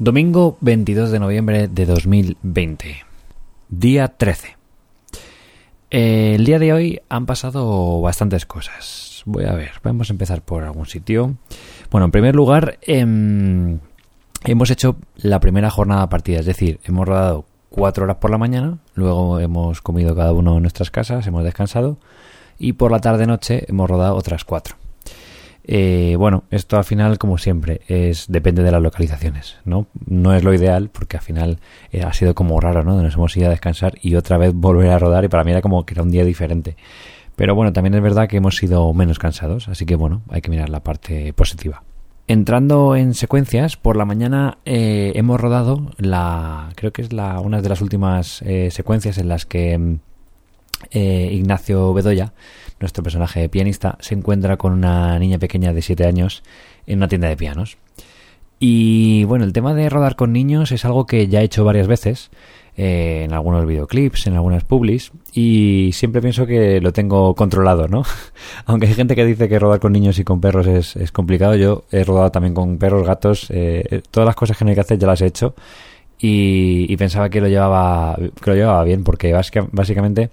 Domingo 22 de noviembre de 2020. Día 13. Eh, el día de hoy han pasado bastantes cosas. Voy a ver, vamos a empezar por algún sitio. Bueno, en primer lugar, em, hemos hecho la primera jornada partida, es decir, hemos rodado cuatro horas por la mañana, luego hemos comido cada uno en nuestras casas, hemos descansado y por la tarde-noche hemos rodado otras cuatro. Eh, bueno, esto al final, como siempre, es depende de las localizaciones, ¿no? No es lo ideal porque al final eh, ha sido como raro, ¿no? Nos hemos ido a descansar y otra vez volver a rodar y para mí era como que era un día diferente. Pero bueno, también es verdad que hemos sido menos cansados, así que bueno, hay que mirar la parte positiva. Entrando en secuencias, por la mañana eh, hemos rodado la, creo que es la, una de las últimas secuencias en las que mm, Ignacio Bedoya nuestro personaje pianista, se encuentra con una niña pequeña de 7 años en una tienda de pianos. Y bueno, el tema de rodar con niños es algo que ya he hecho varias veces, eh, en algunos videoclips, en algunas publis, y siempre pienso que lo tengo controlado, ¿no? Aunque hay gente que dice que rodar con niños y con perros es, es complicado, yo he rodado también con perros, gatos, eh, todas las cosas que no hay que hacer ya las he hecho, y, pensaba que lo llevaba, que lo llevaba bien, porque básicamente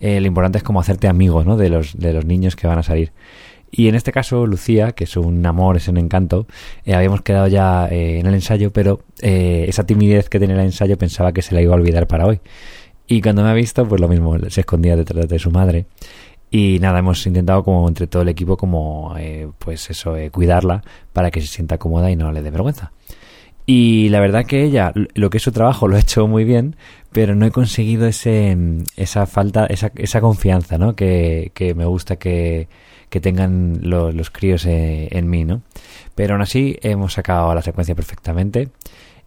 eh, lo importante es como hacerte amigo ¿no? de, los, de los niños que van a salir. Y en este caso, Lucía, que es un amor, es un encanto, eh, habíamos quedado ya eh, en el ensayo, pero esa timidez que tenía el ensayo pensaba que se la iba a olvidar para hoy. Y cuando me ha visto, pues lo mismo, se escondía detrás de su madre. Y nada, hemos intentado como entre todo el equipo como, pues eso, cuidarla para que se sienta cómoda y no le dé vergüenza. Y la verdad que ella, lo que es su trabajo, lo ha hecho muy bien, pero no he conseguido ese, esa falta, esa, esa confianza, ¿no? Que, que me gusta que, que tengan los, los críos eh, en mí, ¿no? Pero aún así hemos sacado la secuencia perfectamente.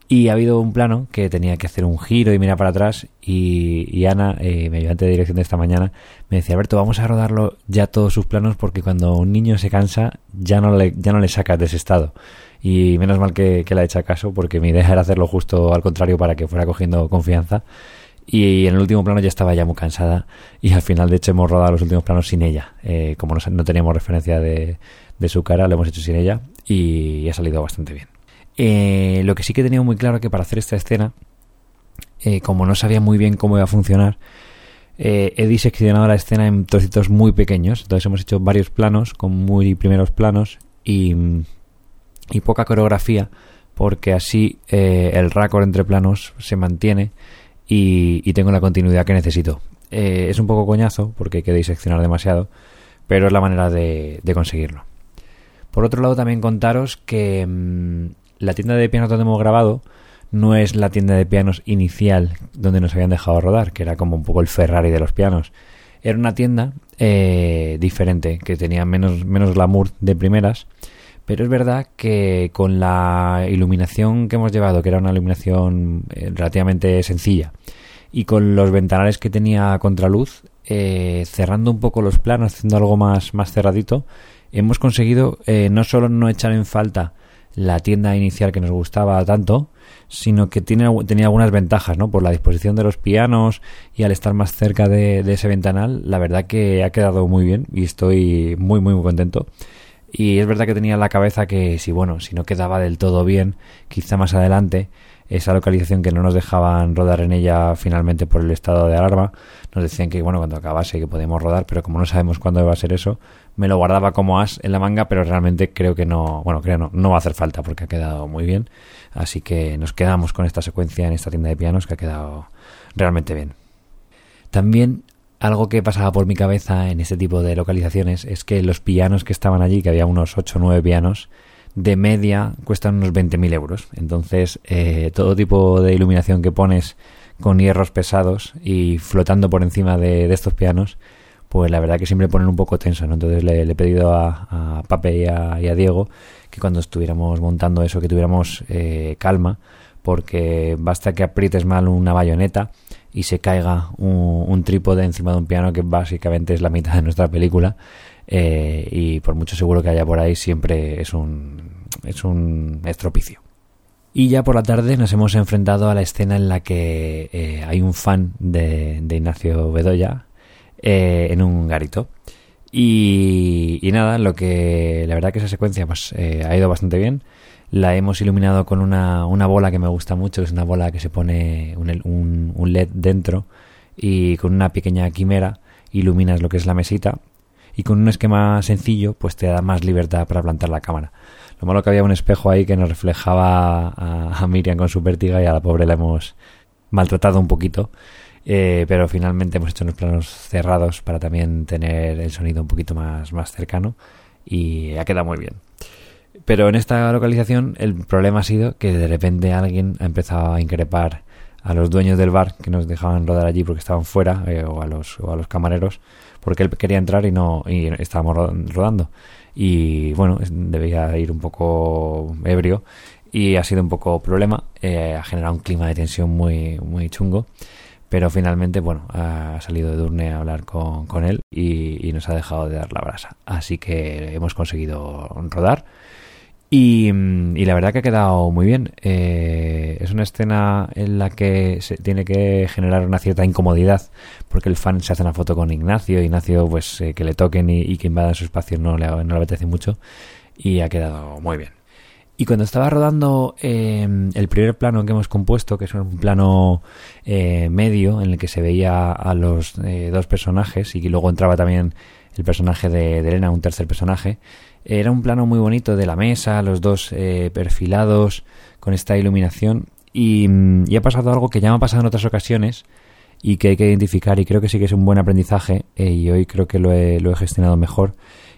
Y ha habido un plano que tenía que hacer un giro y mirar para atrás. Y, y Ana, eh, mi ayudante de dirección de esta mañana, me decía: Alberto, vamos a rodarlo ya todos sus planos porque cuando un niño se cansa, ya no le, ya no le sacas de ese estado. Y menos mal que, le ha hecho caso, porque mi idea era hacerlo justo al contrario para que fuera cogiendo confianza. Y en el último plano ya estaba ya muy cansada y al final de hecho hemos rodado los últimos planos sin ella. Eh, como no, teníamos referencia de, de, su cara, lo hemos hecho sin ella y ha salido bastante bien. Eh, lo que sí que he tenido muy claro que para hacer esta escena, eh, como no sabía muy bien cómo iba a funcionar, he diseccionado la escena en trocitos muy pequeños. Entonces hemos hecho varios planos con muy primeros planos y y poca coreografía porque así eh, el récord entre planos se mantiene y, tengo la continuidad que necesito. Eh, es un poco coñazo porque hay que diseccionar demasiado, pero es la manera de, conseguirlo. Por otro lado, también contaros que mm, la tienda de pianos donde hemos grabado no es la tienda de pianos inicial donde nos habían dejado rodar, que era como un poco el Ferrari de los pianos. Era una tienda eh, diferente, que tenía menos, menos glamour de primeras pero es verdad que con la iluminación que hemos llevado, que era una iluminación eh, relativamente sencilla, y con los ventanales que tenía contraluz, eh, cerrando un poco los planos, haciendo algo más, más cerradito, hemos conseguido eh, no solo no echar en falta la tienda inicial que nos gustaba tanto, sino que tiene, tenía algunas ventajas, ¿no? Por la disposición de los pianos y al estar más cerca de, de ese ventanal, la verdad que ha quedado muy bien y estoy muy, muy, muy contento. Y es verdad que tenía en la cabeza que si bueno, si no quedaba del todo bien, quizá más adelante, esa localización que no nos dejaban rodar en ella finalmente por el estado de alarma, nos decían que bueno, cuando acabase que podíamos rodar, pero como no sabemos cuándo va a ser eso, me lo guardaba como as en la manga, pero realmente creo que no, bueno, creo no, no va a hacer falta porque ha quedado muy bien. Así que nos quedamos con esta secuencia en esta tienda de pianos que ha quedado realmente bien. También algo que pasaba por mi cabeza en este tipo de localizaciones es que los pianos que estaban allí, que había unos 8 o 9 pianos, de media cuestan unos 20.000 euros. Entonces, eh, todo tipo de iluminación que pones con hierros pesados y flotando por encima de, estos pianos, pues la verdad que siempre ponen un poco tenso. ¿no? Entonces le, he pedido a, a Pape y a, Diego que cuando estuviéramos montando eso, que tuviéramos eh, calma, porque basta que aprietes mal una bayoneta y se caiga un, trípode encima de un piano que básicamente es la mitad de nuestra película eh, y por mucho seguro que haya por ahí siempre es un, es un estropicio. Y ya por la tarde nos hemos enfrentado a la escena en la que eh, hay un fan de, Ignacio Bedoya eh, en un garito. Y, nada, lo que la verdad que esa secuencia pues eh, ha ido bastante bien. La hemos iluminado con una, una bola que me gusta mucho, que es una bola que se pone un, un, LED dentro y con una pequeña quimera iluminas lo que es la mesita y con un esquema sencillo pues te da más libertad para plantar la cámara. Lo malo que había un espejo ahí que nos reflejaba a, Miriam con su vértiga y a la pobre la hemos maltratado un poquito. Eh, pero finalmente hemos hecho unos planos cerrados para también tener el sonido un poquito más, más cercano y ha quedado muy bien. Pero en esta localización el problema ha sido que de repente alguien ha empezado a increpar a los dueños del bar que nos dejaban rodar allí porque estaban fuera eh, o, a los, o a los camareros porque él quería entrar y no y estábamos rodando. Y bueno debía ir un poco ebrio y ha sido un poco problema eh, ha generado un clima de tensión muy muy chungo. Pero finalmente bueno ha salido de Durne a hablar con, con él y, y nos ha dejado de dar la brasa. Así que hemos conseguido rodar Mm, y, la verdad que ha quedado muy bien. Eh, es una escena en la que se tiene que generar una cierta incomodidad porque el fan se hace una foto con Ignacio. Ignacio, pues eh, que le toquen y, que invadan su espacio no le, no le apetece mucho. Y ha quedado muy bien. Y cuando estaba rodando eh, el primer plano que hemos compuesto, que es un plano medio en el que se veía a los dos personajes y luego entraba también el personaje de, Elena, un tercer personaje, era un plano muy bonito de la mesa, los dos eh, perfilados con esta iluminación. Mm, y, ha pasado algo que ya me ha pasado en otras ocasiones y que hay que identificar y creo que sí que es un buen aprendizaje eh, y hoy creo que lo he, lo he gestionado mejor.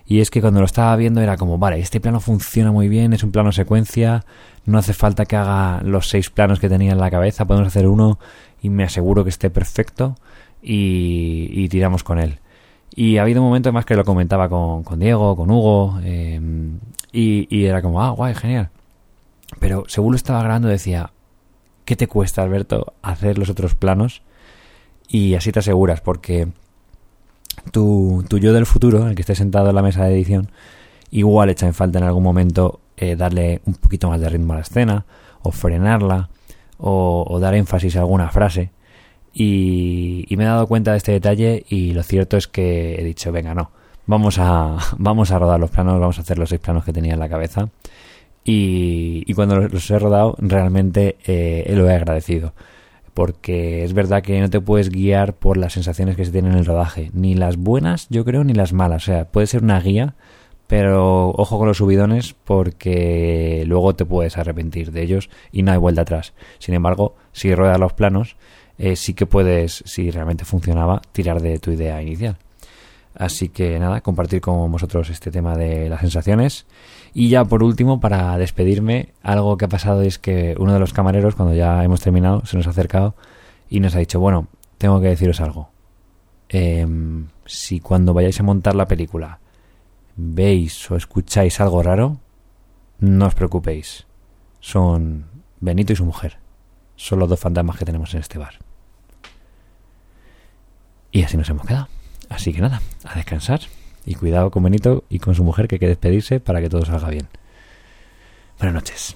Y es que cuando lo estaba viendo era como, vale, este plano funciona muy bien, es un plano secuencia, no hace falta que haga los seis planos que tenía en la cabeza, podemos hacer uno y me aseguro que esté perfecto y tiramos con él. Y ha habido momentos más que lo comentaba con, con Diego, con Hugo, eh, y, era como, ah, guay, genial. Pero según lo estaba grabando decía, ¿qué te cuesta, Alberto, hacer los otros planos? Y así te aseguras, porque tu, tu yo del futuro, el que esté sentado en la mesa de edición, igual echa en falta en algún momento eh, darle un poquito más de ritmo a la escena, o frenarla, o dar énfasis a alguna frase. Y, me he dado cuenta de este detalle y lo cierto es que he dicho, venga, no, vamos a, vamos a rodar los planos, vamos a hacer los seis planos que tenía en la cabeza. Y, cuando los he rodado, realmente eh, lo he agradecido. Porque es verdad que no te puedes guiar por las sensaciones que se tienen en el rodaje. Ni las buenas, yo creo, ni las malas. O sea, puede ser una guía, pero ojo con los subidones porque luego te puedes arrepentir de ellos y no hay vuelta atrás. Sin embargo, si ruedas los planos, eh, sí que puedes, si realmente funcionaba, tirar de tu idea inicial. Así que nada, compartir con vosotros este tema de las sensaciones. Y ya por último, para despedirme, algo que ha pasado es que uno de los camareros, cuando ya hemos terminado, se nos ha acercado y nos ha dicho, bueno, tengo que deciros algo. Em, si cuando vayáis a montar la película veis o escucháis algo raro, no os preocupéis. Son Benito y su mujer. Son los dos fantasmas que tenemos en este bar. Y así nos hemos quedado. Así que nada, a descansar. Y cuidado con Benito y con su mujer que hay que despedirse para que todo salga bien. Buenas noches.